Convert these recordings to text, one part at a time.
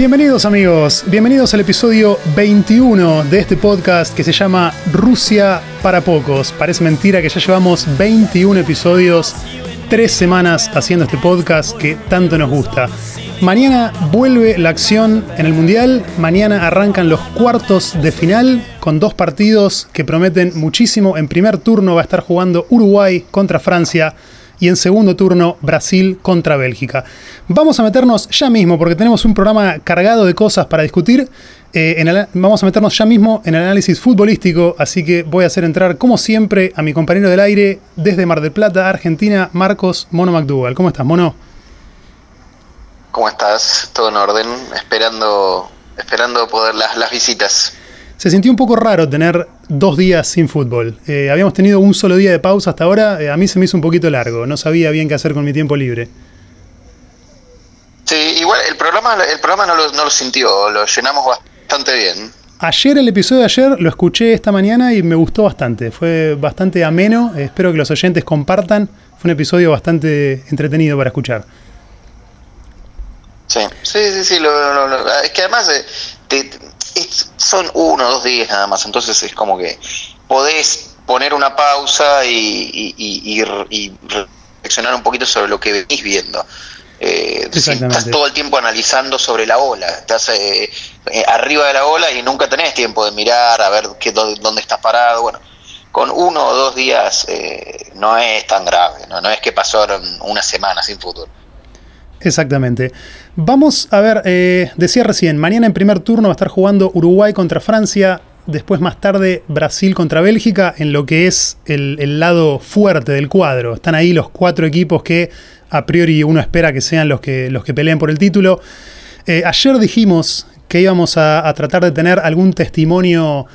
Bienvenidos amigos, bienvenidos al episodio 21 de este podcast que se llama Rusia para pocos. Parece mentira que ya llevamos 21 episodios, tres semanas haciendo este podcast que tanto nos gusta. Mañana vuelve la acción en el Mundial, mañana arrancan los cuartos de final con dos partidos que prometen muchísimo. En primer turno va a estar jugando Uruguay contra Francia y en segundo turno Brasil contra Bélgica. Vamos a meternos ya mismo, porque tenemos un programa cargado de cosas para discutir. eh, vamos a meternos ya mismo en el análisis futbolístico, así que voy a hacer entrar, como siempre, a mi compañero del aire desde Mar del Plata, Argentina, Marcos Mono McDougall. ¿Cómo estás, Mono? ¿Cómo estás? ¿Todo en orden? Esperando, esperando poder las visitas. Se sintió un poco raro tener dos días sin fútbol. Eh, habíamos tenido un solo día de pausa hasta ahora, eh, a mí se me hizo un poquito largo, no sabía bien qué hacer con mi tiempo libre. Sí, igual el programa, el programa no, lo, no lo sintió, lo llenamos bastante bien. Ayer, el episodio de ayer, lo escuché esta mañana y me gustó bastante. Fue bastante ameno. espero que los oyentes compartan. Fue un episodio bastante entretenido para escuchar. Sí, sí, sí, sí. lo- lo- lo- es que además eh, te- te- es- son uno o dos días nada más, entonces es como que podés poner una pausa y, y, y- y- reflexionar un poquito sobre lo que venís viendo. Eh, estás todo el tiempo analizando sobre la ola, estás eh, eh, arriba de la ola y nunca tenés tiempo de mirar a ver qué, dó- dónde estás parado. Bueno, con uno o dos días no es tan grave, ¿no? no es que pasaron una semana sin fútbol. Exactamente. Vamos a ver, eh, decía recién, mañana en primer turno va a estar jugando Uruguay contra Francia, después más tarde Brasil contra Bélgica, en lo que es el, lado fuerte del cuadro. Están ahí los cuatro equipos que a priori uno espera que sean los que, los que peleen por el título. Eh, ayer dijimos que íbamos a, a tratar de tener algún testimonio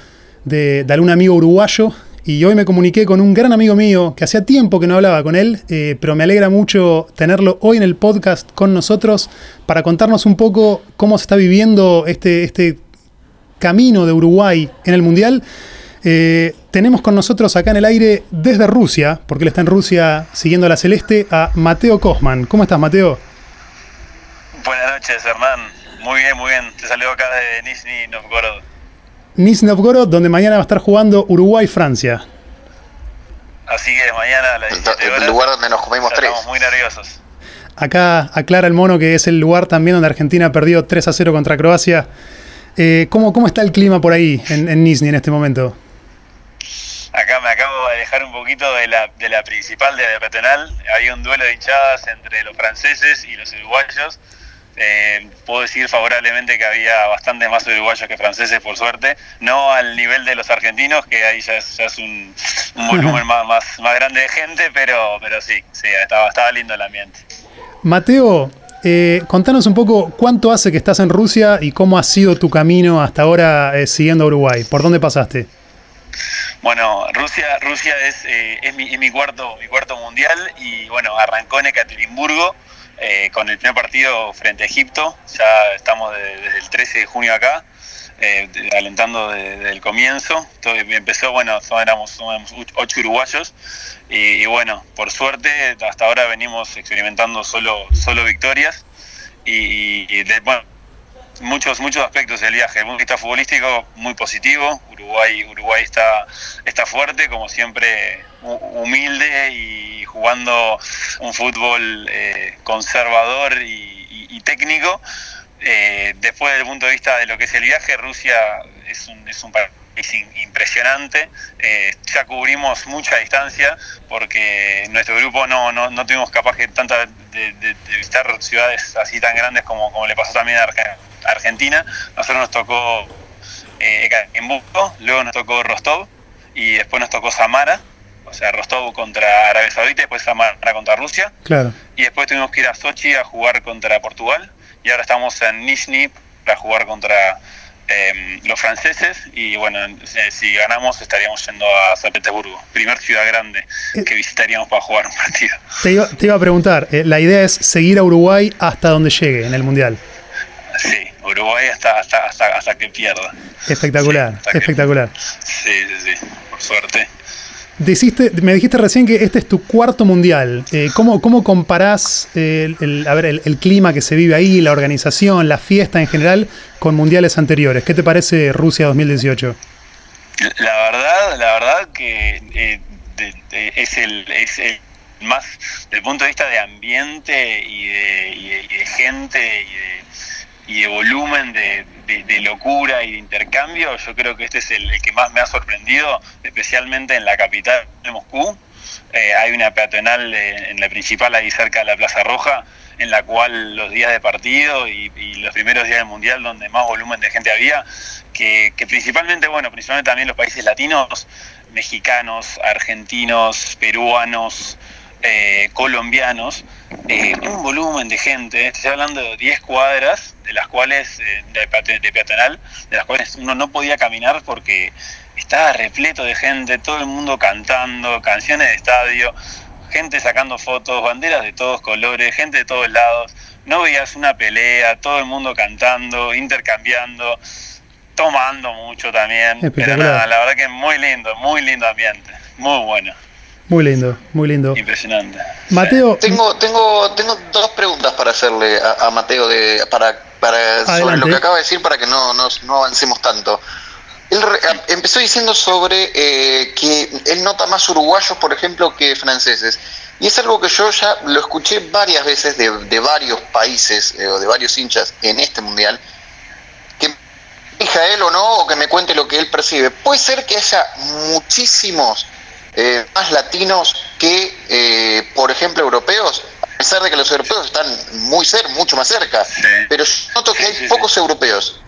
de, de algún amigo uruguayo. Y hoy me comuniqué con un gran amigo mío que hacía tiempo que no hablaba con él, eh, pero me alegra mucho tenerlo hoy en el podcast con nosotros para contarnos un poco cómo se está viviendo este, este camino de Uruguay en el Mundial. Eh, tenemos con nosotros acá en el aire desde Rusia, porque él está en Rusia siguiendo a la Celeste, a Mateo Kosman. ¿Cómo estás, Mateo? Buenas noches, Hernán. Muy bien, muy bien. Te saludo acá de Nizhny Novgorod. Nizhny Novgorod, donde mañana va a estar jugando Uruguay-Francia. Así que mañana a las El, 17 horas. el lugar donde nos comimos tres. Estamos muy nerviosos. Acá aclara el mono que es el lugar también donde Argentina perdió 3 a 0 contra Croacia. Eh, ¿cómo, ¿Cómo está el clima por ahí en, en Nizhny en este momento? Acá me acabo de alejar un poquito de la, de la principal de la peatonal. Había un duelo de hinchadas entre los franceses y los uruguayos. Eh, puedo decir favorablemente que había bastante más uruguayos que franceses, por suerte. No al nivel de los argentinos, que ahí ya es, ya es un, un volumen más, más, más grande de gente, pero, pero sí, sí estaba, estaba lindo el ambiente. Mateo, eh, contanos un poco cuánto hace que estás en Rusia y cómo ha sido tu camino hasta ahora eh, siguiendo a Uruguay. ¿Por dónde pasaste? Bueno, Rusia, Rusia es, eh, es, mi, es mi cuarto, mi cuarto mundial y bueno, arrancó en Ekaterimburgo eh, con el primer partido frente a Egipto. Ya estamos de- desde el 13 de junio acá, eh, alentando de- desde el comienzo. Todo empezó, bueno, éramos, somos ocho uruguayos y, bueno, por suerte hasta ahora venimos experimentando solo, solo victorias y, bueno, muchos muchos aspectos del viaje. El vista futbolístico, muy positivo. Uruguay Uruguay está, está fuerte, como siempre, hu- humilde y jugando un fútbol eh, conservador y, técnico. Eh, después, desde el punto de vista de lo que es el viaje, Rusia es un, es un país impresionante. Eh, ya cubrimos mucha distancia porque nuestro grupo no, no, no tuvimos capaz que tanta de, visitar ciudades así tan grandes como, como le pasó también a Arge- a Argentina. Nosotros nos tocó eh, Ekaterimburgo, luego nos tocó Rostov y después nos tocó Samara. O sea, Rostov contra Arabia Saudita, después Samara contra Rusia. Claro. Y después tuvimos que ir a Sochi a jugar contra Portugal. Y ahora estamos en Nizhny para jugar contra eh, los franceses. Y bueno, eh, si ganamos estaríamos yendo a San Petersburgo, primer ciudad grande que visitaríamos para jugar un partido. Te iba, te iba a preguntar, eh, la idea es seguir a Uruguay hasta donde llegue en el Mundial. Sí, Uruguay hasta, hasta, hasta, hasta que pierda. Espectacular, Sí, hasta que- espectacular. Sí, sí, sí, por suerte. Me dijiste recién que este es tu cuarto mundial. Eh, ¿cómo, ¿Cómo comparás el, a ver, el, clima que se vive ahí, la organización, la fiesta en general con mundiales anteriores? ¿Qué te parece Rusia 2018? La verdad, la verdad que eh, es, el, es el más, del punto de vista de ambiente y de, gente y de volumen de, de, locura y de intercambio, yo creo que este es el, que más me ha sorprendido, especialmente en la capital de Moscú. Eh, hay una peatonal en la principal ahí cerca de la Plaza Roja, en la cual los días de partido y, los primeros días del Mundial, donde más volumen de gente había, que, principalmente, bueno, principalmente también los países latinos, mexicanos, argentinos, peruanos, eh, colombianos, eh, un volumen de gente, estoy hablando de 10 cuadras, de las cuales, eh, de, peatonal, de las cuales uno no podía caminar porque estaba repleto de gente, todo el mundo cantando, canciones de estadio, gente sacando fotos, banderas de todos colores, gente de todos lados, no veías una pelea, todo el mundo cantando, intercambiando, tomando mucho también, pero nada, la verdad que muy lindo, muy lindo ambiente, muy bueno. Muy lindo, muy lindo. Impresionante. Mateo. Tengo, tengo, tengo dos preguntas para hacerle a, Mateo de, para, para sobre lo que acaba de decir para que no, no, avancemos tanto. Él empezó diciendo sobre eh, que él nota más uruguayos, por ejemplo, que franceses. Y es algo que yo ya lo escuché varias veces de, de varios países eh, o de varios hinchas en este mundial. Que me él o no, o que me cuente lo que él percibe. Puede ser que haya muchísimos eh, más latinos que, eh, por ejemplo, europeos, a pesar de que los europeos están muy cerca, mucho más cerca, pero noto que hay pocos europeos.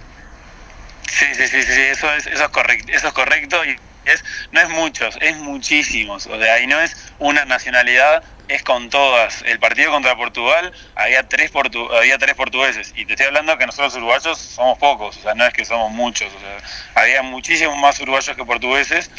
Sí, sí, sí, sí, eso es, eso es correcto, eso es correcto y es, no es muchos, es muchísimos, o sea, ahí no es una nacionalidad, es con todas. El partido contra Portugal había tres, portu había tres portugueses y te estoy hablando que nosotros uruguayos somos pocos, o sea, no es que somos muchos, o sea, había muchísimos más uruguayos que portugueses.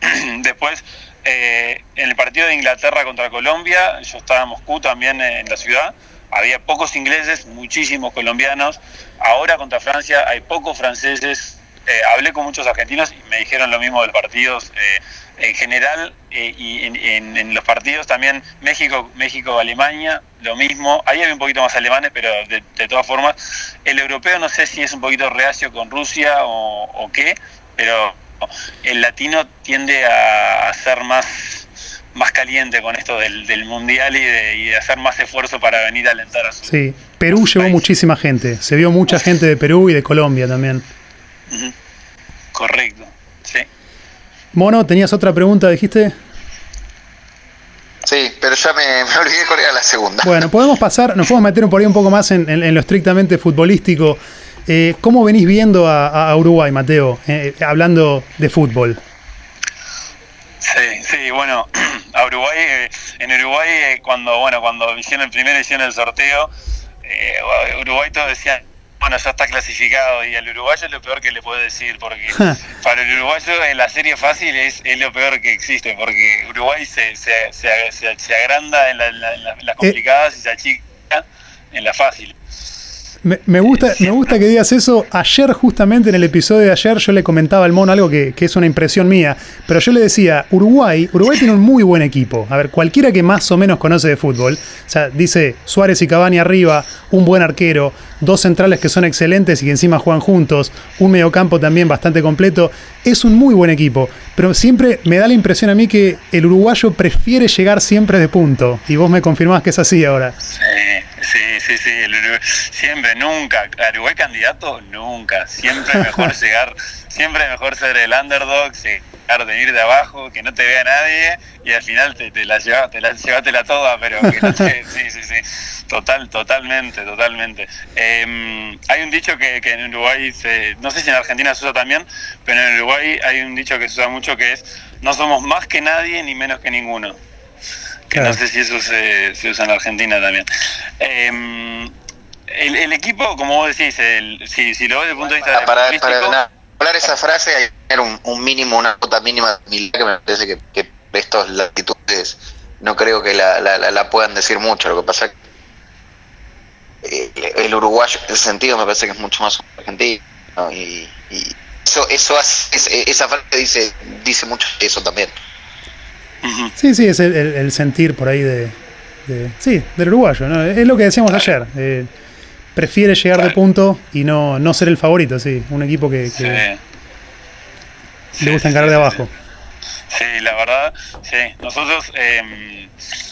Después eh, en el partido de Inglaterra contra Colombia, yo estaba en Moscú también en la ciudad, había pocos ingleses, muchísimos colombianos. Ahora contra Francia hay pocos franceses. Eh, hablé con muchos argentinos y me dijeron lo mismo del partido eh, en general y en, los partidos también México, México, Alemania, lo mismo. Ahí había un poquito más alemanes, pero de, todas formas, el europeo no sé si es un poquito reacio con Rusia o qué, pero el latino tiende a, ser más, más caliente con esto del, mundial y de, hacer más esfuerzo para venir a alentar a su. Sí, Perú llevó muchísima gente. Se vio mucha gente de Perú y de Colombia también. Correcto, sí. Mono, ¿tenías otra pregunta, dijiste? Sí, pero ya me, olvidé cuál era la segunda. Bueno, podemos pasar, nos podemos meter por ahí un poco más en lo estrictamente futbolístico. Eh, ¿Cómo venís viendo a, Uruguay, Mateo, eh, hablando de fútbol? Sí, sí, bueno, a Uruguay, eh, en Uruguay cuando, bueno, cuando hicieron el primero hicieron el sorteo, Uruguay todos decían, bueno, ya está clasificado y al uruguayo es lo peor que le puedo decir, porque para el uruguayo la serie fácil es, es, lo peor que existe, porque Uruguay se, se, se, agranda en, las complicadas y se achica en la fácil. Me, gusta, me gusta que digas eso. Ayer, justamente en el episodio de ayer, yo le comentaba al mono algo que, es una impresión mía. Pero yo le decía, Uruguay, Uruguay tiene un muy buen equipo. A ver, cualquiera que más o menos conoce de fútbol, o sea, dice Suárez y Cavani arriba, un buen arquero, dos centrales que son excelentes y que encima juegan juntos, un mediocampo también bastante completo. Es un muy buen equipo. Pero siempre me da la impresión a mí que el uruguayo prefiere llegar siempre de punto. Y vos me confirmás que es así ahora. Sí. Sí, sí, sí, siempre, nunca, Uruguay candidato, nunca, siempre mejor llegar, siempre mejor ser el underdog, llegar de ir de abajo, que no te vea nadie y al final te, la llevas, te la llevatela toda, pero que no te, sí, sí, sí, total, totalmente, totalmente. Em, hay un dicho que, que en Uruguay, se, no sé si en Argentina se usa también, pero en Uruguay hay un dicho que se usa mucho que es, no somos más que nadie ni menos que ninguno que no sé si eso se, usa en Argentina también. Em, el, equipo, como vos decís, si, si, lo ves desde el punto de vista para, para, hablar esa frase hay que tener un, mínimo, una nota mínima de que me parece que, que estas latitudes no creo que la, la, puedan decir mucho. Lo que pasa es que eh, el uruguayo en ese sentido me parece que es mucho más argentino y, y, eso eso hace, esa frase dice dice mucho eso también Sí, sí, es el, sentir por ahí de, Sí, del uruguayo, ¿no? Es lo que decíamos ayer. Eh, prefiere llegar de punto y no, no ser el favorito, sí. Un equipo que, le gusta encarar de abajo. Sí, la verdad, sí. Nosotros eh,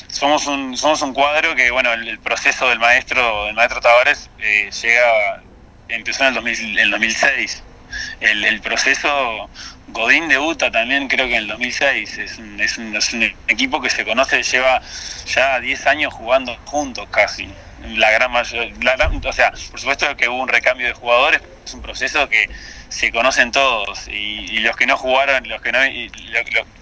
somos un somos un cuadro que, bueno, el, proceso del maestro del maestro Tavares eh, llega empezó en el, 2000, en 2006. El, el, proceso Godín debuta también creo que en el 2006. Es un, es un, es un equipo que se conoce, lleva ya 10 años jugando juntos casi la gran mayoría, o sea, por supuesto que hubo un recambio de jugadores, es un proceso que se conocen todos y, los que no jugaron, los que no,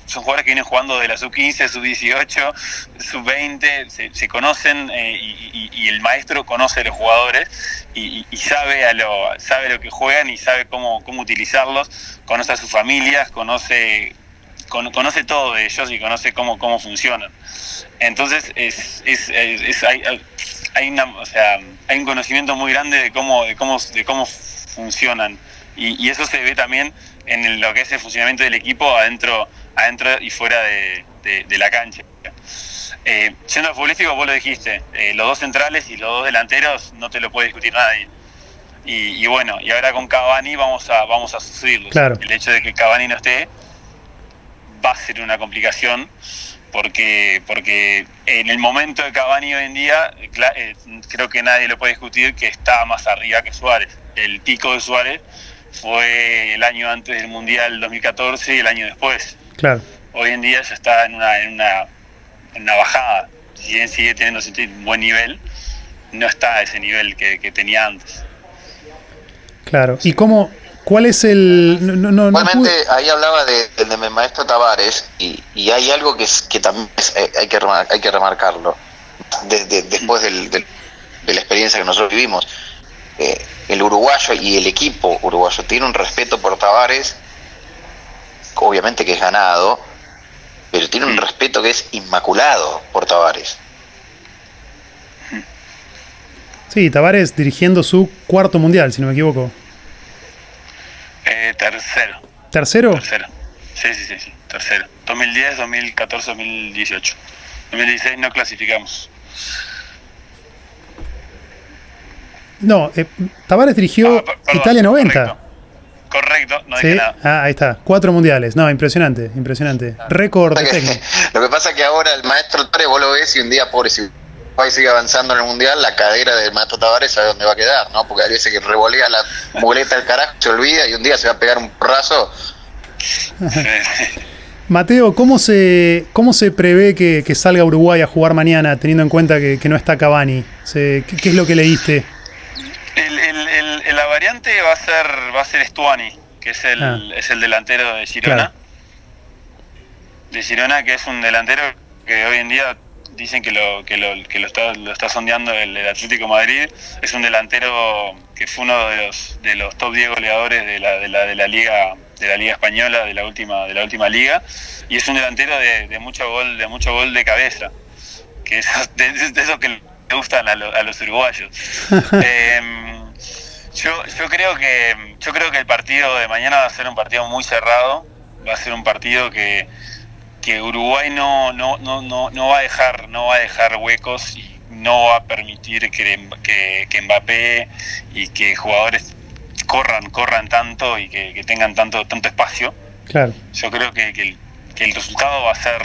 son jugadores que vienen jugando de la sub-15, sub-18, sub-20, se, conocen eh, y, el maestro conoce a los jugadores y, sabe a lo sabe lo que juegan y sabe cómo, cómo utilizarlos, conoce a sus familias, conoce conoce todo de ellos y conoce cómo, cómo funcionan. Entonces es, es, hay, hay un conocimiento muy grande de cómo, de cómo, de cómo funcionan. Y, eso se ve también en lo que es el funcionamiento del equipo adentro, adentro y fuera de, la cancha. Eh, siendo futbolístico, vos lo dijiste, eh, los dos centrales y los dos delanteros no te lo puede discutir nadie. Y, bueno, y ahora con Cavani vamos a, vamos a sufrirlo. El hecho de que Cavani no esté va a ser una complicación porque, porque en el momento de Cavani hoy en día, eh, creo que nadie lo puede discutir que está más arriba que Suárez. El pico de Suárez fue el año antes del Mundial 2014 y el año después. Claro. Hoy en día ya está en una, en una, en una bajada. Si bien sigue teniendo un buen nivel, no está a ese nivel que, que tenía antes. Claro. ¿Y cómo, ¿Cuál es el...? No, ahí hablaba de, de, maestro Tavares y, y, hay algo que, es, que también eh, hay, que hay que remarcarlo después del, de la experiencia que nosotros vivimos. Eh, el uruguayo y el equipo uruguayo tiene un respeto por Tavares, obviamente que es ganado, pero tiene un respeto que es inmaculado por Tavares. Sí, Tavares dirigiendo su cuarto mundial, si no me equivoco. Eh, tercero. ¿Tercero? Tercero. Sí, sí, sí, sí, tercero. 2010, 2014, 2018. 2016 no clasificamos. No, eh, Tavares dirigió ah, Italia 90. Correcto, no dije nada. Ah, ahí está, cuatro mundiales. No, impresionante, impresionante. Ah. Récord técnico. Lo que pasa es que ahora el maestro Tavares, vos lo ves y un día, pobre, si país sigue avanzando en el mundial, la cadera del Mato Tavares sabe dónde va a quedar, ¿no? Porque hay veces que revolea la muleta del carajo, se olvida y un día se va a pegar un porrazo. Mateo, ¿cómo se, cómo se prevé que, salga Uruguay a jugar mañana, teniendo en cuenta que, no está Cavani? ¿qué, es lo que leíste? La variante va a ser va a ser Stuani, que es el, ah. es el delantero de Girona. De Girona, que es un delantero que hoy en día dicen que lo, que lo, que lo, está, lo está sondeando el, Atlético Madrid. Es un delantero que fue uno de los, de los top 10 goleadores de la, de la, de la liga de la liga española de la última de la última liga y es un delantero de, mucho gol de mucho gol de cabeza que es de, esos que le gustan a, los uruguayos em, yo, yo creo que yo creo que el partido de mañana va a ser un partido muy cerrado va a ser un partido que que Uruguay no, no, no, no, no va a dejar, no va a dejar huecos y no va a permitir que, que, Mbappé y que jugadores corran, corran tanto y que, tengan tanto, tanto espacio. Claro. Yo creo que, que, el, resultado va a ser,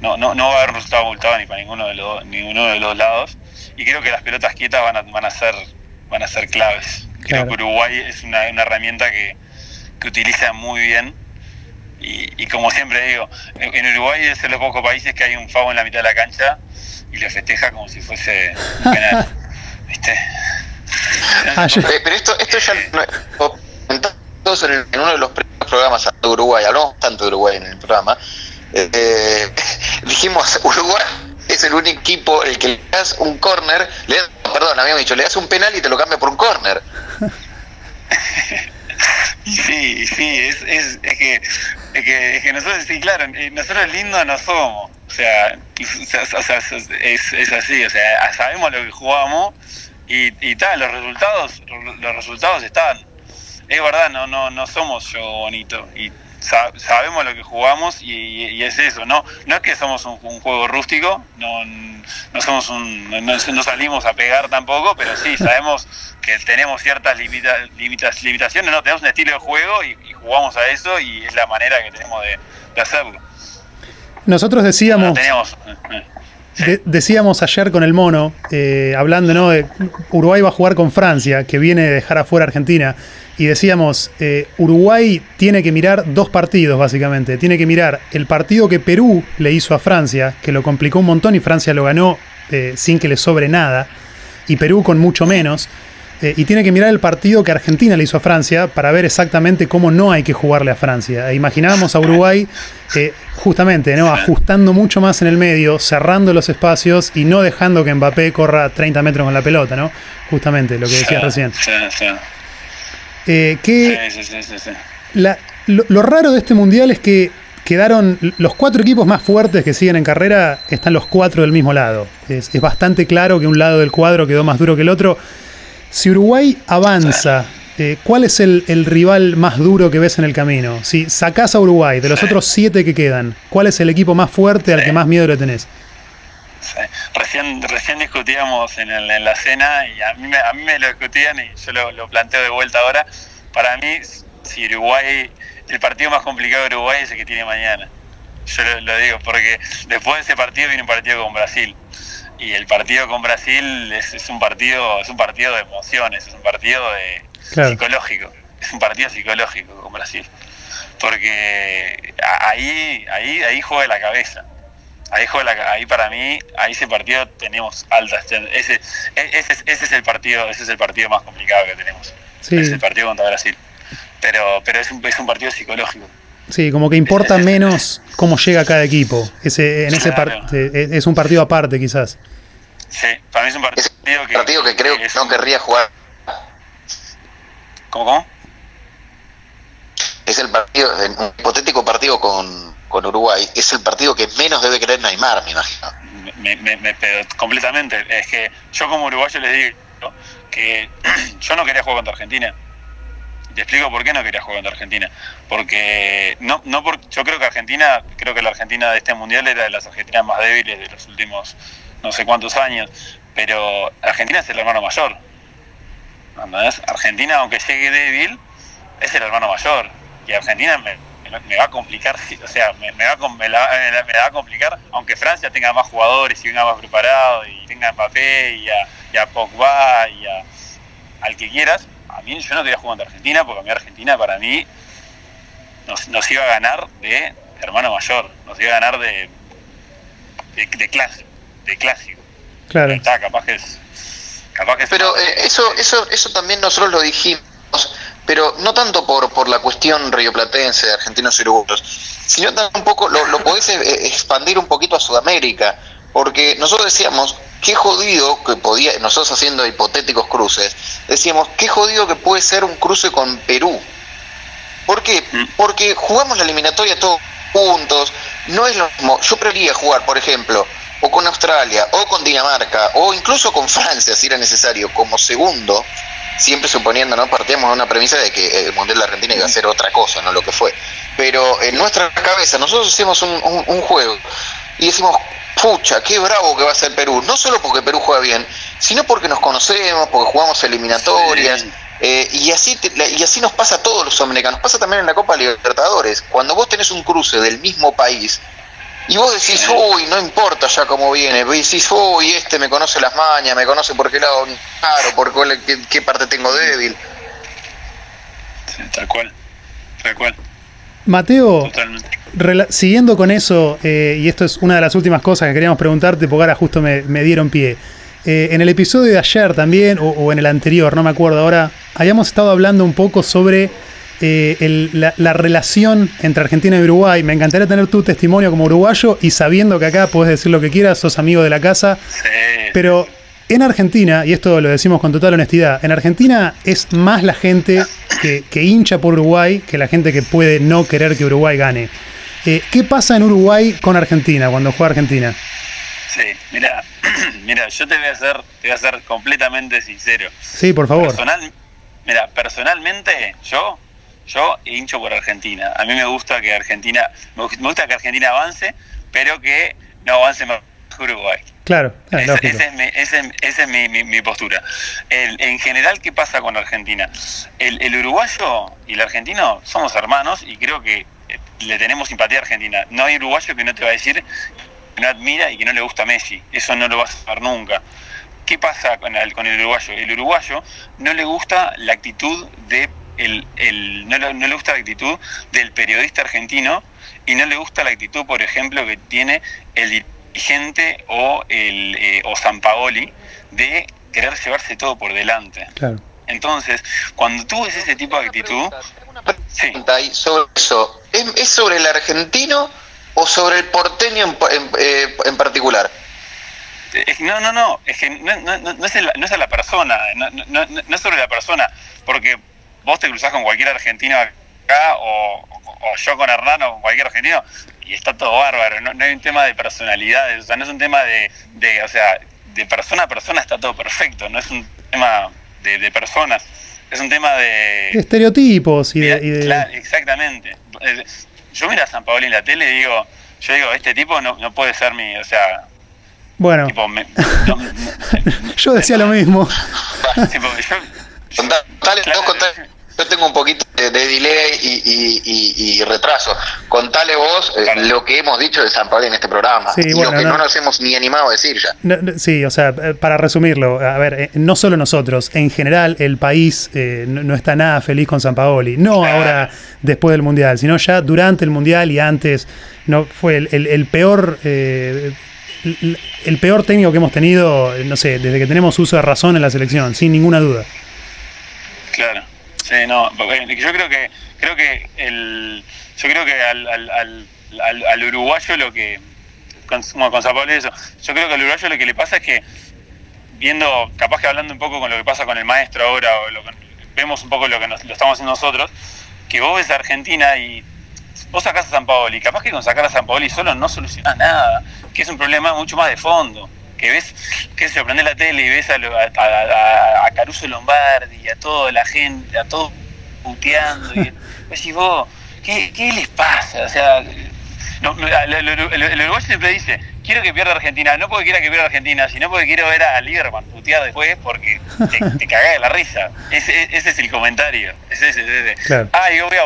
no, no, no va a haber resultado abultado ni para ninguno de los, ninguno de los lados. Y creo que las pelotas quietas van a, van a ser, van a ser claves. Creo que Uruguay es una, una herramienta que, que utiliza muy bien y, como siempre digo, en Uruguay es de los pocos países que hay un favo en la mitad de la cancha y lo festeja como si fuese un penal. ¿Viste? Ah, pero esto, esto ya lo comentamos en, uno de los programas de Uruguay, hablamos tanto de Uruguay en el programa. Eh, dijimos, Uruguay es el único equipo el que le das un corner, le perdón, habíamos dicho, le das un penal y te lo cambia por un corner. Sí, sí, es, es, es, que, es, que, es que nosotros, sí, claro, nosotros lindos no somos. O sea, o sea es, es así, o sea, sabemos lo que jugamos y, y tal, los resultados, los resultados están. es verdad, no, no, no somos yo bonito. Y sabemos lo que jugamos y, es eso, ¿no? No es que somos un, juego rústico, no, no somos un, no, salimos a pegar tampoco, pero sí sabemos que tenemos ciertas limita, limitaciones, no, tenemos un estilo de juego y, jugamos a eso y es la manera que tenemos de, hacerlo. Nosotros decíamos... Eh, eh, decíamos ayer con el mono, eh, hablando ¿no? de Uruguay va a jugar con Francia, que viene de dejar afuera Argentina y decíamos, eh, Uruguay tiene que mirar dos partidos básicamente. Tiene que mirar el partido que Perú le hizo a Francia, que lo complicó un montón y Francia lo ganó eh, sin que le sobre nada, y Perú con mucho menos. Eh, y tiene que mirar el partido que Argentina le hizo a Francia para ver exactamente cómo no hay que jugarle a Francia. E imaginábamos a Uruguay justamente ¿no? ajustando mucho más en el medio, cerrando los espacios y no dejando que Mbappé corra 30 metros con la pelota, ¿no? Justamente lo que decías recién. Sí, sí. Eh, lo, raro de este mundial es que quedaron los cuatro equipos más fuertes que siguen en carrera, están los cuatro del mismo lado. Es, bastante claro que un lado del cuadro quedó más duro que el otro. Si Uruguay avanza, eh, ¿cuál es el, rival más duro que ves en el camino? Si sacás a Uruguay de los otros siete que quedan, ¿cuál es el equipo más fuerte al que más miedo le tenés? Recién, recién discutíamos en, la cena y a mí, me, a mí me lo discutían y yo lo, planteo de vuelta ahora. Para mí, si Uruguay, el partido más complicado de Uruguay es el que tiene mañana. Yo lo, digo porque después de ese partido viene un partido con Brasil. Y el partido con Brasil es, un partido es un partido de emociones, es un partido de, psicológico, es un partido psicológico con Brasil, porque ahí ahí ahí juega la cabeza ahí, ahí para mí, ahí ese partido tenemos altas ese, ese, ese es el partido, ese es el partido más complicado que tenemos. Es el partido contra Brasil. Pero, pero es un, es un partido psicológico. Sí, como que importa menos cómo llega cada equipo. Ese, en ese eh, es un partido aparte, quizás. Sí, para mí es un partido, que, partido que, creo que no querría jugar. ¿Cómo, cómo? Es el partido, un hipotético partido con, con Uruguay, es el partido que menos debe querer Neymar, me imagino. Me, pero completamente. Es que yo como uruguayo les digo que yo no quería jugar contra Argentina. Te explico por qué no quería jugar contra Argentina. Porque no, no por, yo creo que Argentina, creo que la Argentina de este mundial era de las Argentinas más débiles de los últimos no sé cuántos años. Pero Argentina es el hermano mayor. Argentina, aunque llegue débil, es el hermano mayor. Y Argentina me, me va a complicar, o sea, me, va, a complicar, aunque Francia tenga más jugadores y venga más preparado y tenga a Mbappé y a, Pogba y a, al que quieras, a mí yo no quería jugar contra Argentina porque a mí Argentina para mí nos, iba a ganar de hermano mayor, nos iba a ganar de, de, clase, de clásico. Claro. Está, capaz que es, capaz que Pero eh, eso, eso, eso también nosotros lo dijimos pero no tanto por, por la cuestión rioplatense de argentinos y uruguayos, sino también un poco, lo, lo podés eh, expandir un poquito a Sudamérica, porque nosotros decíamos, qué jodido que podía, nosotros haciendo hipotéticos cruces, decíamos, qué jodido que puede ser un cruce con Perú. ¿Por qué? Mm. Porque jugamos la eliminatoria todos juntos, no es lo mismo, yo preferiría jugar, por ejemplo, o con Australia, o con Dinamarca, o incluso con Francia, si era necesario, como segundo, siempre suponiendo, ¿no? Partíamos de una premisa de que el Mundial de Argentina iba a ser otra cosa, no lo que fue. Pero en nuestra cabeza, nosotros hacemos un, un, juego y decimos, pucha, qué bravo que va a ser Perú. No solo porque Perú juega bien, sino porque nos conocemos, porque jugamos eliminatorias. Eh, y así y así nos pasa a todos los americanos. Pasa también en la Copa Libertadores. Cuando vos tenés un cruce del mismo país, y vos decís, uy, no importa ya cómo viene. Vos decís, uy, este me conoce las mañas, me conoce por qué lado claro, por qué, parte tengo débil. Sí, tal cual, tal cual. Mateo, siguiendo con eso, eh, y esto es una de las últimas cosas que queríamos preguntarte, porque ahora justo me, dieron pie. Eh, en el episodio de ayer también, o en el anterior, no me acuerdo ahora, habíamos estado hablando un poco sobre eh, la, relación entre Argentina y Uruguay. Me encantaría tener tu testimonio como uruguayo y sabiendo que acá puedes decir lo que quieras, sos amigo de la casa. Pero en Argentina, y esto lo decimos con total honestidad, en Argentina es más la gente que, hincha por Uruguay que la gente que puede no querer que Uruguay gane. Eh, ¿Qué pasa en Uruguay con Argentina cuando juega Argentina? Sí, mira, mira, yo te voy a ser, te voy a ser completamente sincero. Sí, por favor Mira, personalmente, yo, yo hincho por Argentina. A mí me gusta que Argentina, me gusta que Argentina avance, pero que no avance más Uruguay. Claro, esa es, mi, postura. en general, ¿qué pasa con Argentina? El, uruguayo y el argentino somos hermanos y creo que eh, le tenemos simpatía a Argentina. No hay uruguayo que no te va a decir que no admira y que no le gusta Messi. Eso no lo vas a saber nunca. ¿Qué pasa con el, con el uruguayo? El uruguayo no le gusta la actitud de el, el, no, le gusta la actitud del periodista argentino y no le gusta la actitud, por ejemplo, que tiene el dirigente o el eh, o San Paoli de querer llevarse todo por delante. Entonces, cuando tú ves ese tipo de actitud, sí. sobre eso, ¿Es, sobre el argentino o sobre el porteño en, eh, en particular? No, no, no, es que no, no, no, es, no es a la persona, no, no, no es sobre la persona, porque vos te cruzás con cualquier argentino acá o, yo con Hernán o con cualquier argentino y está todo bárbaro, no, hay un tema de personalidades, o sea, no es un tema de, de, o sea, de persona a persona está todo perfecto, no es un tema de, personas, es un tema de... estereotipos y de... exactamente. Eh, yo miro a San Paolo en la tele y digo, yo digo, este tipo no, no puede ser mi, o sea, bueno, yo decía lo mismo. yo, tengo un poquito de, delay y, retraso. Contale vos eh, lo que hemos dicho de San Pablo en este programa y lo que no, nos hemos ni animado a decir ya. sí, o sea, eh, para resumirlo, a ver, eh, no solo nosotros, en general el país no, está nada feliz con San Paoli. No ahora después del Mundial, sino ya durante el Mundial y antes. No, fue el, peor el peor técnico que hemos tenido, no sé, desde que tenemos uso de razón en la selección, sin ninguna duda. Claro, sí, no, yo creo que creo que el, yo creo que al, al, al, uruguayo lo que con, con eso, yo creo que al uruguayo lo que le pasa es que viendo, capaz que hablando un poco con lo que pasa con el maestro ahora, o lo vemos un poco lo que nos, lo estamos haciendo nosotros, que vos ves a Argentina y vos sacás a San Paoli, capaz que con sacar a San Paoli solo no solucionás nada, que es un problema mucho más de fondo. Que ves, que se prende la tele y ves a, a, Caruso Lombardi y a toda la gente, a todos puteando. Y decís vos, ¿qué, ¿qué les pasa? O sea, el, uruguayo siempre dice, quiero que pierda Argentina, no porque quiera que pierda Argentina, sino porque quiero ver a Lieberman putear después porque te, te cagás de la risa. Ese, es el comentario. Ese, ese, Ay, hoy,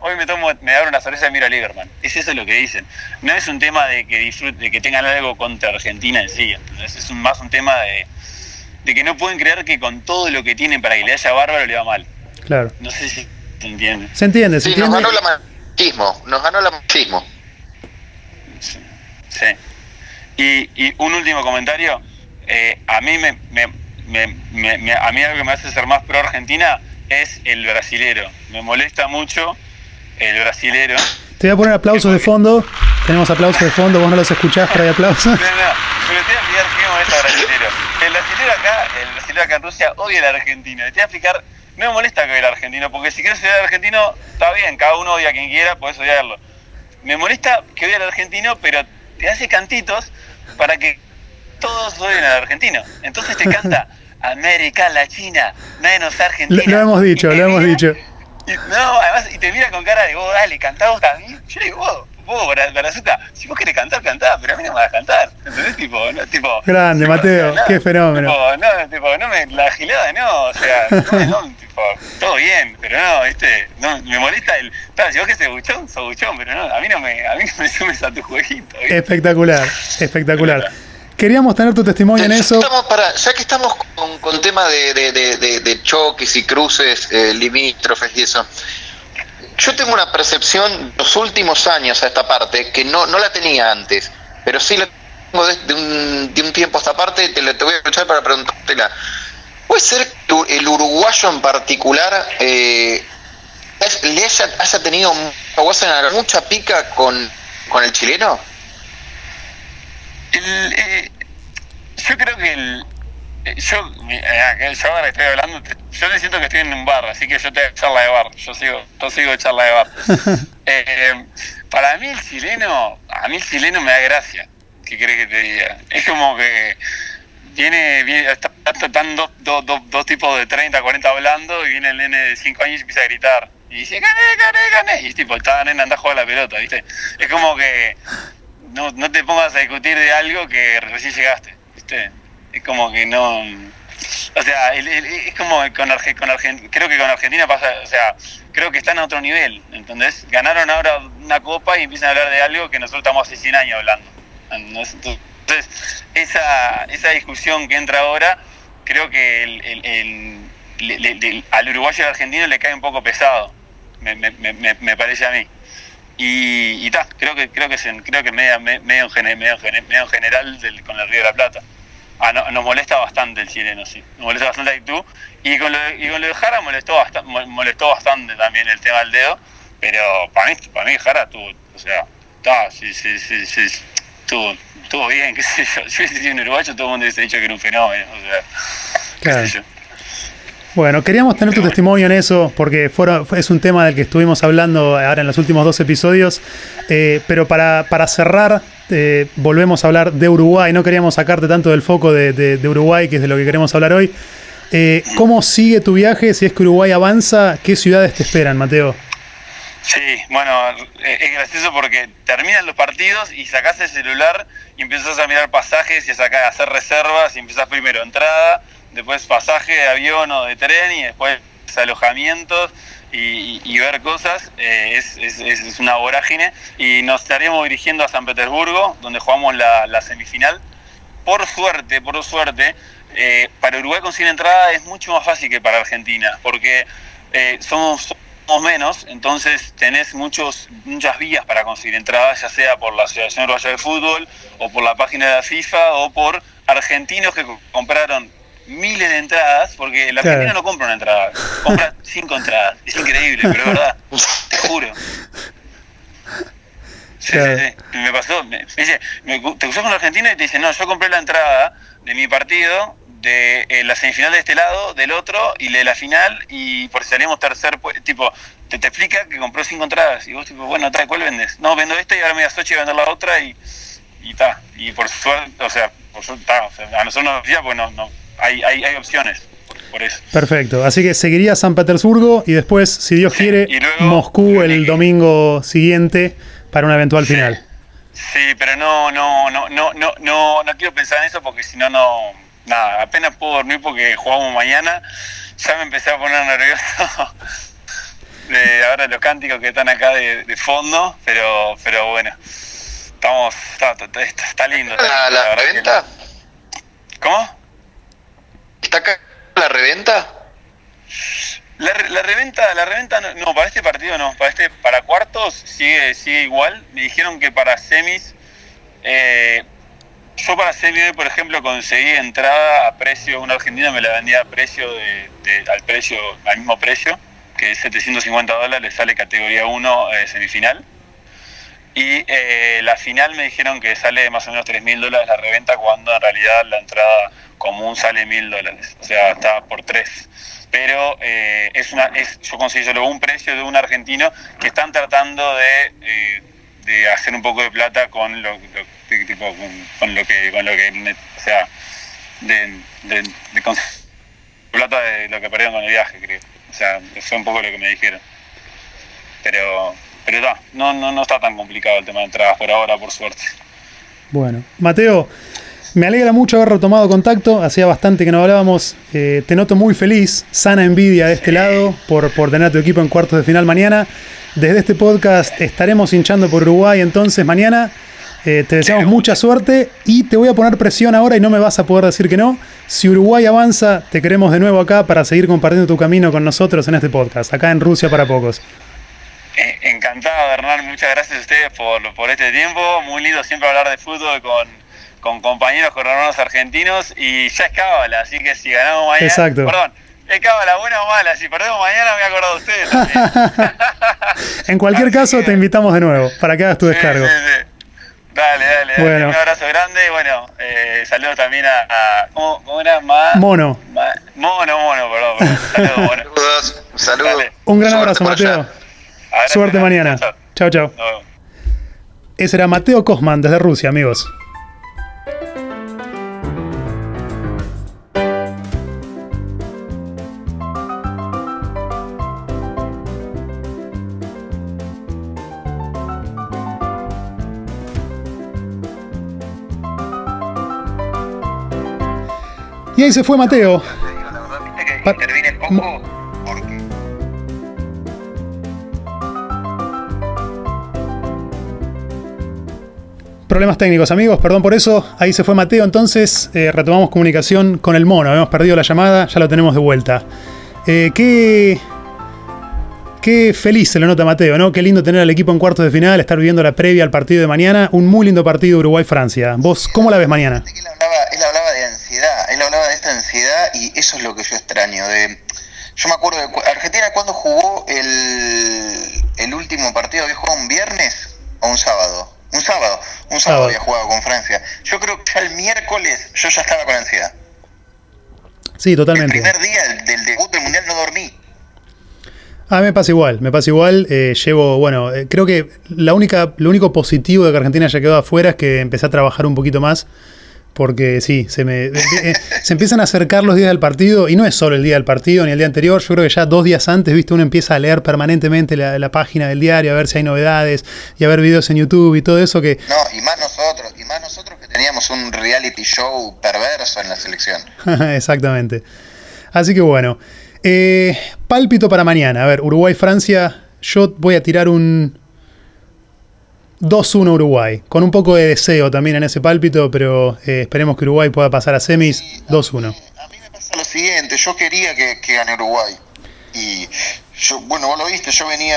hoy, me tomo, me abro una cerveza y miro a Lieberman. Es eso lo que dicen. No es un tema de que disfrute, de que tengan algo contra Argentina en sí. es más un tema de, de que no pueden creer que con todo lo que tienen para que le haya bárbaro le va mal. Claro. No sé si se entiende. Se entiende, se sí, entiende. Nos ganó el machismo, nos ganó el machismo. Sí. Y, y un último comentario. Eh, a mí me, me, a mí algo que me hace ser más pro Argentina es el brasilero. Me molesta mucho el brasilero. Te voy a poner aplausos de fondo. Tenemos aplausos de fondo, vos no los escuchás, pero hay aplausos. No, no, pero te voy a explicar qué me molesta brasilero. El brasilero acá, el brasilero acá en Rusia odia al argentino. Te voy a explicar, no me molesta que el argentino, porque si quieres odiar al argentino, está bien, cada uno odia a quien quiera, puedes odiarlo. Me molesta que odie al argentino, pero te hace cantitos para que todos odien al argentino. Entonces te canta América Latina, menos Argentina. Lo, hemos dicho, lo hemos dicho. no, además, y te mira con cara de vos, dale, cantá vos también. Yo digo, vos, vos, Barazuca, si vos querés cantar, cantá, pero a mí no me vas a cantar. ¿Entendés? Tipo, no, tipo. Grande, Mateo, qué fenómeno. Tipo, no, tipo, no me, la gilada no, o sea, no, no, tipo, todo bien, pero no, viste, no, me molesta el. Claro, si vos que sos buchón, sos buchón, pero no, a mí no me, a mí no me sumes a tu jueguito. Espectacular, espectacular. Queríamos tener tu testimonio en eso. para, ya que estamos con, con tema de, de, de, de, choques y cruces eh, limítrofes y eso, yo tengo una percepción los últimos años a esta parte que no, no la tenía antes, pero sí la tengo de, un, de un, tiempo a esta parte, te, te voy a escuchar para preguntártela. ¿Puede ser que el uruguayo en particular eh, le haya, tenido mucha pica con, con el chileno? Eh, yo creo que el, yo, eh, yo ahora estoy hablando, yo me siento que estoy en un bar, así que yo te charla de bar, yo sigo, yo sigo charla de bar. para mí el chileno, a mí el chileno me da gracia, ¿qué crees que te diga? Es como que viene, viene están dos, dos, dos, dos tipos de 30, 40 hablando y viene el nene de 5 años y empieza a gritar. Y dice, gané, gané, gané. Y es tipo, está nena, anda a jugar la pelota, ¿viste? Es como que no, no te pongas a discutir de algo que recién llegaste, ¿viste? Es como que no... O sea, el- el- es como con, Arge- con Argentina, creo que con Argentina pasa, o sea, creo que están a otro nivel, ¿entendés? Ganaron ahora una copa y empiezan a hablar de algo que nosotros estamos hace 100 años hablando. Entonces, esa, esa discusión que entra ahora, creo que el, al uruguayo y al argentino le cae un poco pesado, me, me- me- me- parece a mí. Y, y ta, creo que creo que se, creo que medio, me- medio, en medio, en medio en general del- con el Río de la Plata. Ah, no, nos molesta bastante el chileno, sí. Nos molesta bastante la actitud. Y con lo de, y con lo de Jara molestó, bastante, molestó bastante también el tema del dedo. Pero para mí, para mí Jara tuvo, o sea, está, sí, sí, sí, sí, estuvo, estuvo bien, qué sé yo. Si hubiese sido un uruguayo, todo el mundo hubiese dicho que era un fenómeno. O sea, qué Claro. sé yo. Bueno, queríamos tener tu testimonio en eso, porque fueron- fue- es un tema del que estuvimos hablando ahora en los últimos dos episodios. Eh, pero para, para cerrar, eh, volvemos a hablar de Uruguay. No queríamos sacarte tanto del foco de, Uruguay, que es de lo que queremos hablar hoy. Eh, ¿Cómo sigue tu viaje? Si es que Uruguay avanza, ¿qué ciudades te esperan, Mateo? Sí, bueno, eh, es gracioso porque terminan los partidos y sacás el celular y empiezas a mirar pasajes y a, sacar, a hacer reservas y empiezas primero entrada, después pasaje de avión o de tren y después alojamientos y, ver cosas. Eh, es, una vorágine y nos estaríamos dirigiendo a San Petersburgo, donde jugamos la, semifinal. Por suerte, por suerte, eh, para Uruguay conseguir entrada es mucho más fácil que para Argentina, porque eh, somos, somos menos, entonces tenés muchos, muchas vías para conseguir entradas, ya sea por la Asociación Uruguaya de Fútbol, o por la página de la FIFA, o por argentinos que co- compraron miles de entradas, porque el Claro. argentino no compra una entrada, compra cinco entradas, es increíble, pero es verdad, te juro. Sí, Claro. sí, sí. Me pasó, me, me dice, me- te cruzas con la Argentina y te dice, no, yo compré la entrada de mi partido, de eh, la semifinal de este lado, del otro, y de la final, y por si salimos tercer, pues, tipo, te, te explica que compró cinco entradas, y vos tipo, bueno, tal, ¿cuál vendes? No, vendo esta y ahora me voy a Sochi a vender la otra, y y ta, y por suerte, o sea, por suerte, ta, o sea, a nosotros nos decía, pues no, no, hay, hay, hay opciones, por eso. Perfecto. Así que seguiría San Petersburgo y después, si Dios quiere, y luego- Moscú el domingo siguiente para una eventual final. Sí, pero no, no, no, no, no, no, no quiero pensar en eso porque si no, no, nada, apenas puedo dormir porque jugamos mañana, ya me empecé a poner nervioso de ahora los cánticos que están acá de, de fondo, pero, pero bueno, estamos, está, está, está- está lindo. está ¿La, lindo, la que- reventa? ¿Cómo? ¿Está acá la reventa? La, re- la reventa, la reventa no, para este partido no, para este, para cuartos sigue, sigue igual. Me dijeron que para semis, eh, yo para semis hoy, por ejemplo, conseguí entrada a precio, una argentina me la vendía a precio de, al precio, al mismo precio, que es 750 dólares, sale categoría 1 eh, semifinal. Y eh, la final me dijeron que sale más o menos 3 mil dólares la reventa cuando en realidad la entrada común sale mil dólares. O sea, está por 3. Pero eh, es una, es, yo solo un precio de un argentino que están tratando de, eh, de hacer un poco de plata con lo, lo- tipo, con, lo que, con lo que, o sea, de, de, plata de lo que perdieron con el viaje, creo. O sea, fue un poco lo que me dijeron. Pero, pero está, no, no, no está tan complicado el tema de entradas por ahora, por suerte. Bueno, Mateo, me alegra mucho haber retomado contacto. Hacía bastante que no hablábamos. Eh, te noto muy feliz, sana envidia de este lado por, por tener a tu equipo en cuartos de final mañana. Desde este podcast estaremos hinchando por Uruguay entonces mañana. Eh, te deseamos mucha suerte y te voy a poner presión ahora y no me vas a poder decir que no. Si Uruguay avanza, te queremos de nuevo acá para seguir compartiendo tu camino con nosotros en este podcast, acá en Rusia para pocos. Eh, encantado, Hernán. Muchas gracias a ustedes por, por este tiempo. Muy lindo siempre hablar de fútbol con, con compañeros, con hermanos argentinos. Y ya es cábala, así que si ganamos mañana. Exacto. Perdón, es cábala, buena o mala. Si perdemos mañana, me voy a acordar de ustedes. también. En cualquier Así caso, que- te invitamos de nuevo para que hagas tu descargo. sí, sí. Dale, dale, dale. Bueno. Un abrazo grande. Bueno, eh, saludos también a. a- ¿cómo, cómo era? Ma- Mono, Ma- mono, mono, perdón. perdón. Saludos, mono. Saludos, un gran Suerte abrazo. Mateo. Suerte mañana. Chao, chao. Ese era Mateo Kosman desde Rusia, amigos. Y ahí se fue Mateo. Problemas técnicos, amigos, perdón por eso. Ahí se fue Mateo, entonces eh, retomamos comunicación con el mono. Habíamos perdido la llamada, ya lo tenemos de vuelta. Eh, qué, qué feliz se lo nota Mateo, ¿no? Qué lindo tener al equipo en cuartos de final, estar viviendo la previa al partido de mañana. Un muy lindo partido Uruguay-Francia. ¿Vos cómo la ves mañana? Él hablaba, él hablaba de ansiedad, él hablaba de esta ansiedad y eso es lo que yo extraño. De, yo me acuerdo de Argentina cuando jugó el, el último partido, había jugado un viernes o un sábado. Un sábado, un sábado Sábado. había jugado con Francia. Yo creo que ya el miércoles yo ya estaba con ansiedad. Sí, El totalmente. primer día del, del debut del mundial no dormí. A mí me pasa igual, me pasa igual. eh, llevo, bueno, eh, creo que la única, lo único positivo de que Argentina haya quedado afuera es que empecé a trabajar un poquito más. Porque sí, se me eh, se empiezan a acercar los días del partido y no es solo el día del partido ni el día anterior. Yo creo que ya dos días antes, viste, uno empieza a leer permanentemente la, la página del diario, a ver si hay novedades y a ver videos en YouTube y todo eso que No, y más nosotros, y más nosotros que teníamos un reality show perverso en la selección. Exactamente. Así que bueno. Eh, pálpito para mañana. A ver, Uruguay-Francia. Yo voy a tirar un 2-1 Uruguay. Con un poco de deseo también en ese pálpito, pero eh, esperemos que Uruguay pueda pasar a semis 2-1. A mí me pasa lo siguiente, yo quería que, que gane Uruguay. Y yo, bueno, vos lo viste, yo venía,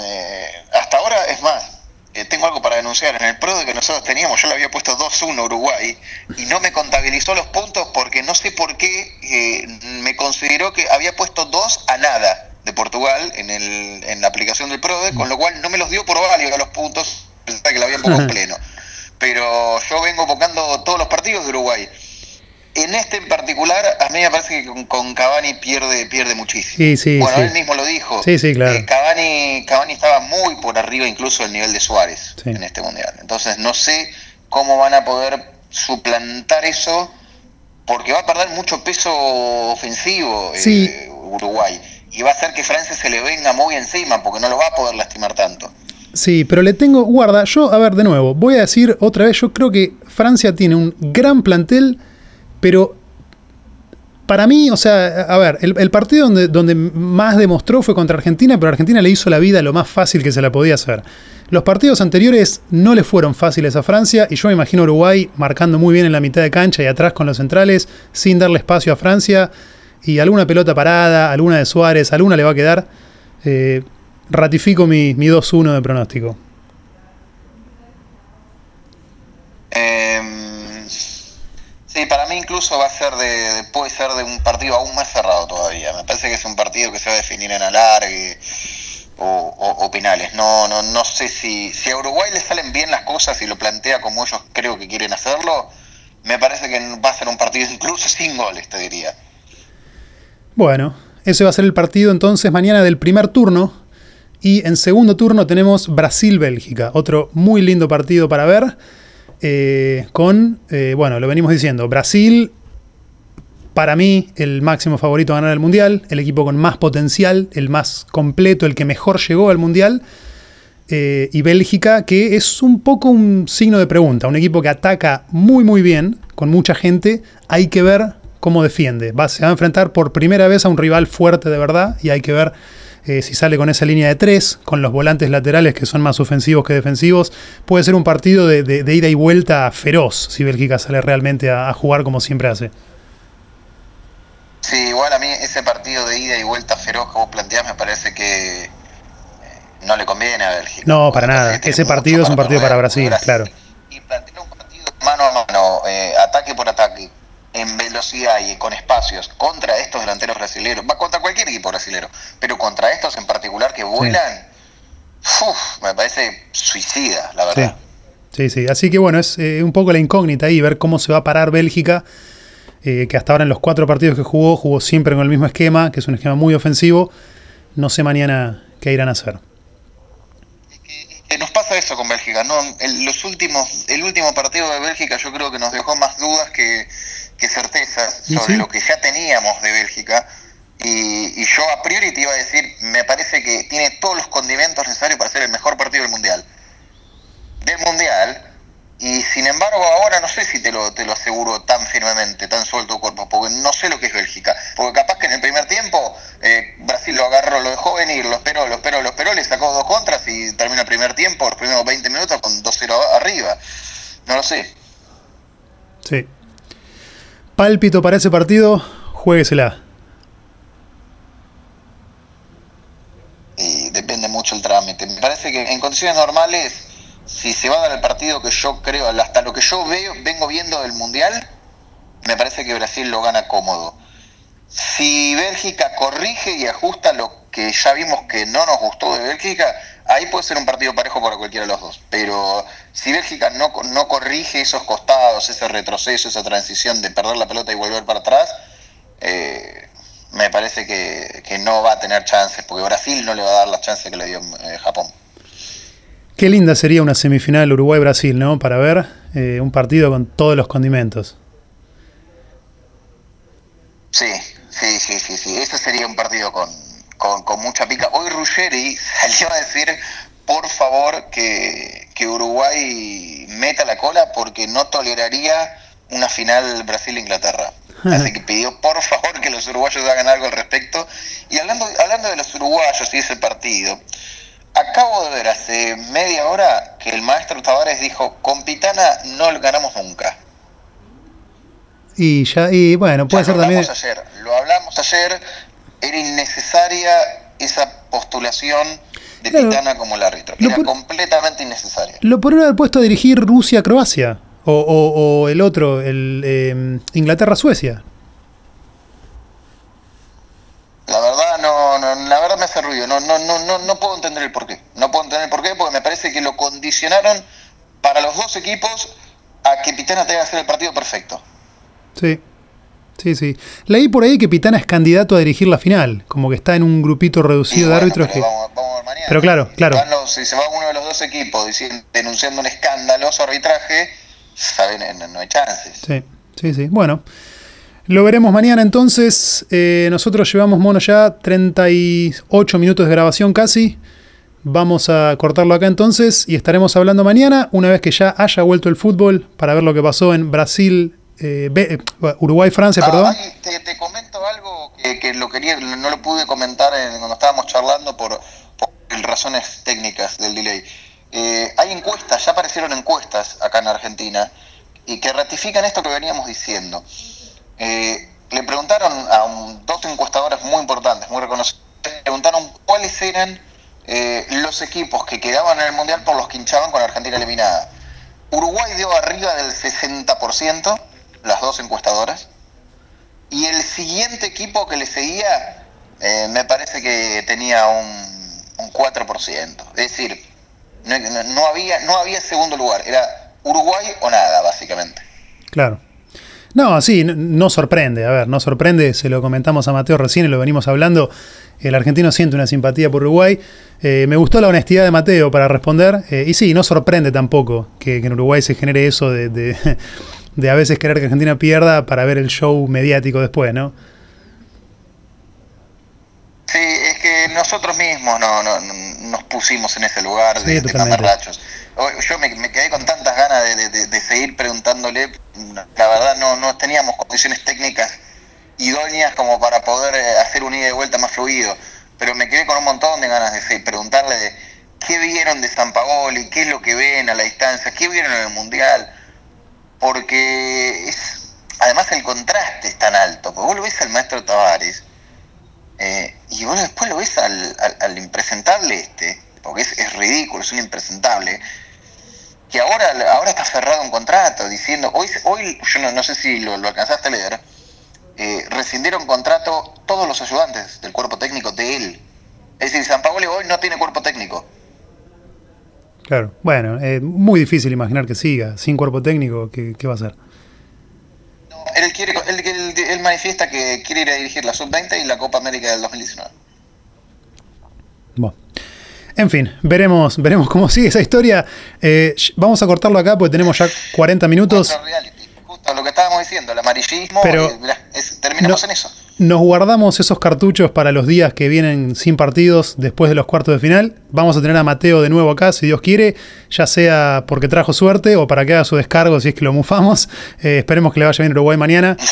eh, hasta ahora, es más, eh, tengo algo para denunciar, en el pro de que nosotros teníamos, yo le había puesto 2-1 Uruguay y no me contabilizó los puntos porque no sé por qué eh, me consideró que había puesto 2 a nada de Portugal en, el, en la aplicación del PRODE, con lo cual no me los dio por válido los puntos, pensaba que la había pleno. Pero yo vengo invocando todos los partidos de Uruguay. En este en particular, a mí me parece que con, con Cavani pierde pierde muchísimo. Sí, sí, bueno, sí. él mismo lo dijo. Sí, sí, claro. Eh, Cavani, Cavani estaba muy por arriba incluso del nivel de Suárez en este mundial. Entonces no sé cómo van a poder suplantar eso, porque va a perder mucho peso ofensivo eh. Uruguay. Y va a hacer que Francia se le venga muy encima, porque no lo va a poder lastimar tanto. Sí, pero le tengo guarda. Yo, a ver, de nuevo, voy a decir otra vez, yo creo que Francia tiene un gran plantel, pero para mí, o sea, a ver, el, partido donde, donde más demostró fue contra Argentina, pero Argentina le hizo la vida lo más fácil que se la podía hacer. Los partidos anteriores no le fueron fáciles a Francia y yo me imagino Uruguay marcando muy bien en la mitad de cancha y atrás con los centrales, sin darle espacio a Francia y alguna pelota parada, alguna de Suárez, alguna le va a quedar. Eh, ratifico mi, mi 2-1 de pronóstico. Eh, sí, para mí incluso va a ser de, de- puede ser de un partido aún más cerrado todavía. Me parece que es un partido que se va a definir en alargue o, o- o penales. No, no, no sé si, si a Uruguay le salen bien las cosas y lo plantea como ellos creo que quieren hacerlo. Me parece que va a ser un partido incluso sin goles, te diría. Bueno, ese va a ser el partido entonces mañana del primer turno. Y en segundo turno tenemos Brasil-Bélgica. Otro muy lindo partido para ver. eh, con, eh, bueno, lo venimos diciendo, Brasil, para mí, el máximo favorito a ganar el Mundial. El equipo con más potencial, el más completo, el que mejor llegó al Mundial. Eh, y Bélgica, que es un poco un signo de pregunta. Un equipo que ataca muy, muy bien, con mucha gente. Hay que ver cómo defiende. Se va a enfrentar por primera vez a un rival fuerte de verdad y hay que ver eh, si sale con esa línea de tres, con los volantes laterales que son más ofensivos que defensivos. Puede ser un partido de, de- de ida y vuelta feroz si Bélgica sale realmente a, a jugar como siempre hace. Sí, igual a mí ese partido de ida y vuelta feroz que vos planteás me parece que eh, no le conviene a Bélgica. No, para nada. Ese partido es un partido para Brasil, claro. Y plantear un partido mano a mano, eh, ataque por ataque, en velocidad y con espacios contra estos delanteros brasileños, va contra cualquier equipo brasilero, pero contra estos en particular que vuelan, uf, me parece suicida, la Sí. verdad. Sí, sí. Así que bueno, es eh, un poco la incógnita ahí, ver cómo se va a parar Bélgica, eh, que hasta ahora en los cuatro partidos que jugó, jugó siempre con el mismo esquema, que es un esquema muy ofensivo. No sé mañana qué irán a hacer. nos pasa eso con Bélgica, ¿no? El, los últimos, el último partido de Bélgica yo creo que nos dejó más dudas que, que certezas sobre sí. lo que ya teníamos de Bélgica. Y, y yo a priori te iba a decir, me parece que tiene todos los condimentos necesarios para ser el mejor partido del Mundial. Del Mundial. Y sin embargo, ahora no sé si te lo, te lo aseguro tan firmemente, tan suelto cuerpo, porque no sé lo que es Bélgica. Porque capaz que en el primer tiempo eh, Brasil lo agarró, lo dejó venir, lo esperó, lo esperó, lo esperó, le sacó dos contras y termina el primer tiempo, los primeros 20 minutos con 2-0 arriba. No lo sé. Sí. Pálpito para ese partido, jueguesela. Y depende mucho el trámite. Me parece que en condiciones normales si se va a dar el partido que yo creo, hasta lo que yo veo, vengo viendo del Mundial, me parece que Brasil lo gana cómodo. Si Bélgica corrige y ajusta lo que ya vimos que no nos gustó de Bélgica, ahí puede ser un partido parejo para cualquiera de los dos. Pero si Bélgica no, no corrige esos costados, ese retroceso, esa transición de perder la pelota y volver para atrás, eh, me parece que, que, no va a tener chances, porque Brasil no le va a dar las chances que le dio eh, Japón. Qué linda sería una semifinal Uruguay-Brasil, ¿no? Para ver eh, un partido con todos los condimentos. Sí, sí, sí, sí, sí. Ese sería un partido con, con, mucha pica. Hoy Ruggeri salió a decir, por favor, que, que Uruguay meta la cola porque no toleraría una final Brasil-Inglaterra. Así que pidió por favor que los uruguayos hagan algo al respecto. Y hablando, hablando de los uruguayos y ese partido, Acabo de ver hace media hora que el maestro Tavares dijo, con Pitana no ganamos nunca. Y ya, y bueno, puede ser también... Ayer, lo hablamos ayer, era innecesaria esa postulación de Pitana como el árbitro. Era completamente innecesaria. Lo podrían haber puesto a dirigir Rusia-Croacia. O, o, el otro, el eh, Inglaterra-Suecia. La verdad no, la verdad me hace ruido, no, no, no, no, no puedo entender el porqué. No puedo entender el porqué porque me parece que lo condicionaron para los dos equipos a que Pitana tenga que hacer el partido perfecto. Sí. Sí, sí. Leí por ahí que Pitana es candidato a dirigir la final, como que está en un grupito reducido de árbitros pero que. Vamos, a ver mañana. Pero claro, claro. si se va uno de los dos equipos diciendo, denunciando un escandaloso arbitraje, saben, no hay chances. Sí, sí, sí. Bueno. Lo veremos mañana entonces. Eh, nosotros llevamos mono ya 38 minutos de grabación casi. Vamos a cortarlo acá entonces y estaremos hablando mañana, una vez que ya haya vuelto el fútbol, para ver lo que pasó en Brasil, eh, eh, Uruguay-Francia, ah, perdón. te, comento algo que, lo quería, no lo pude comentar cuando estábamos charlando por, razones técnicas del delay. hay encuestas, ya aparecieron encuestas acá en Argentina y que ratifican esto que veníamos diciendo. Eh, le preguntaron a dos encuestadoras muy importantes, muy reconocidas, le preguntaron cuáles eran eh, los equipos que quedaban en el Mundial por los que hinchaban con Argentina eliminada. Uruguay dio arriba del 60%, las dos encuestadoras, y el siguiente equipo que le seguía eh, me parece que tenía un, un 4%. Es decir, no, había, no había segundo lugar, era Uruguay o nada, básicamente. Claro. No, sí, no, sorprende. A ver, no sorprende, se lo comentamos a Mateo recién y lo venimos hablando. El argentino siente una simpatía por Uruguay. Eh, me gustó la honestidad de Mateo para responder. Eh, y sí, no sorprende tampoco que, en Uruguay se genere eso de, a veces querer que Argentina pierda para ver el show mediático después, ¿no? Sí, es que nosotros mismos no, no, nos pusimos en ese lugar de, de yo me, quedé con tantas ganas de, seguir preguntándole, la verdad no, no teníamos condiciones técnicas idóneas como para poder eh, hacer un ida y vuelta más fluido, pero me quedé con un montón de ganas de preguntarle de qué vieron de San Paoli, qué es lo que ven a la distancia, qué vieron en el Mundial, porque además el contraste es tan alto, porque vos lo ves al maestro Tavares eh, y vos después lo ves al, al, impresentable este, porque es, ridículo, es un impresentable, que ahora, ahora está cerrado un contrato diciendo, hoy, hoy yo no, sé si lo, alcanzaste a leer, eh, rescindieron contrato todos los ayudantes del cuerpo técnico de él. Es decir, San Paolo hoy no tiene cuerpo técnico. Claro, bueno, es muy difícil imaginar que siga sin cuerpo técnico, ¿qué, va a hacer? No, él, quiere, él, él manifiesta que quiere ir a dirigir la Sub-20 y la Copa América del 2019. Bueno. En fin, veremos, veremos cómo sigue esa historia. Eh, vamos a cortarlo acá porque tenemos ya 40 minutos. Justo lo que estábamos diciendo, el amarillismo, Pero, eh, terminamos en eso. Nos guardamos esos cartuchos para los días que vienen sin partidos después de los cuartos de final. Vamos a tener a Mateo de nuevo acá, si Dios quiere, ya sea porque trajo suerte o para que haga su descargo si es que lo mufamos. Eh, esperemos que le vaya bien Uruguay mañana.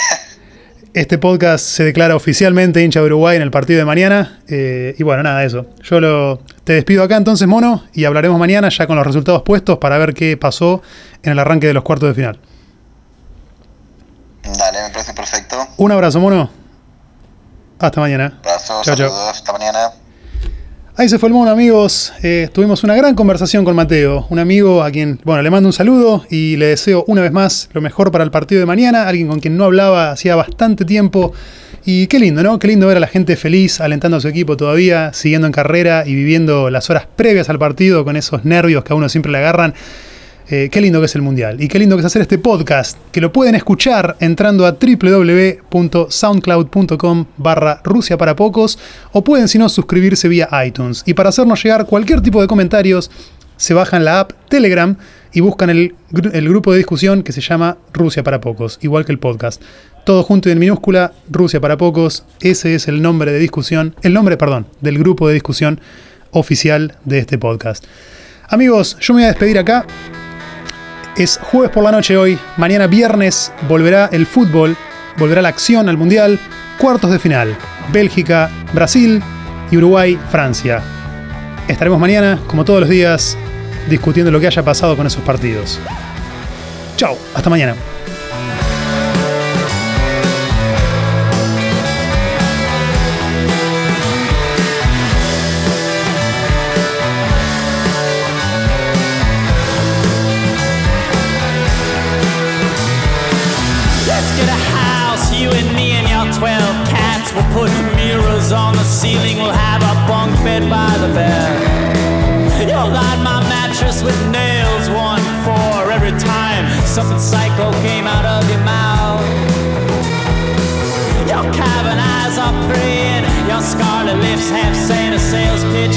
Este podcast se declara oficialmente hincha de Uruguay en el partido de mañana. Eh, y bueno, nada, eso. Yo lo, te despido acá entonces, mono, y hablaremos mañana ya con los resultados puestos para ver qué pasó en el arranque de los cuartos de final. Dale, me parece perfecto. Un abrazo, mono. Hasta mañana. Abrazo, saludos, hasta mañana. Ahí se fue el mono, amigos. Eh, tuvimos una gran conversación con Mateo, un amigo a quien, bueno, le mando un saludo y le deseo una vez más lo mejor para el partido de mañana. Alguien con quien no hablaba hacía bastante tiempo. Y qué lindo, ¿no? Qué lindo ver a la gente feliz, alentando a su equipo todavía, siguiendo en carrera y viviendo las horas previas al partido con esos nervios que a uno siempre le agarran. Eh, qué lindo que es el Mundial. Y qué lindo que es hacer este podcast, que lo pueden escuchar entrando a www.soundcloud.com barra Rusia para pocos, o pueden si no suscribirse vía iTunes. Y para hacernos llegar cualquier tipo de comentarios, se bajan la app Telegram y buscan el, el grupo de discusión que se llama Rusia para pocos, igual que el podcast. Todo junto y en minúscula, Rusia para pocos, ese es el nombre de discusión, el nombre, perdón, del grupo de discusión oficial de este podcast. Amigos, yo me voy a despedir acá. Es jueves por la noche hoy. Mañana viernes volverá el fútbol, volverá la acción al Mundial. Cuartos de final. Bélgica, Brasil y Uruguay, Francia. Estaremos mañana, como todos los días, discutiendo lo que haya pasado con esos partidos. Chao, hasta mañana. Bed by the bed. You'll line my mattress with nails, one for every time something psycho came out of your mouth. Your cavern eyes are praying, your scarlet lips have saying a sales pitch.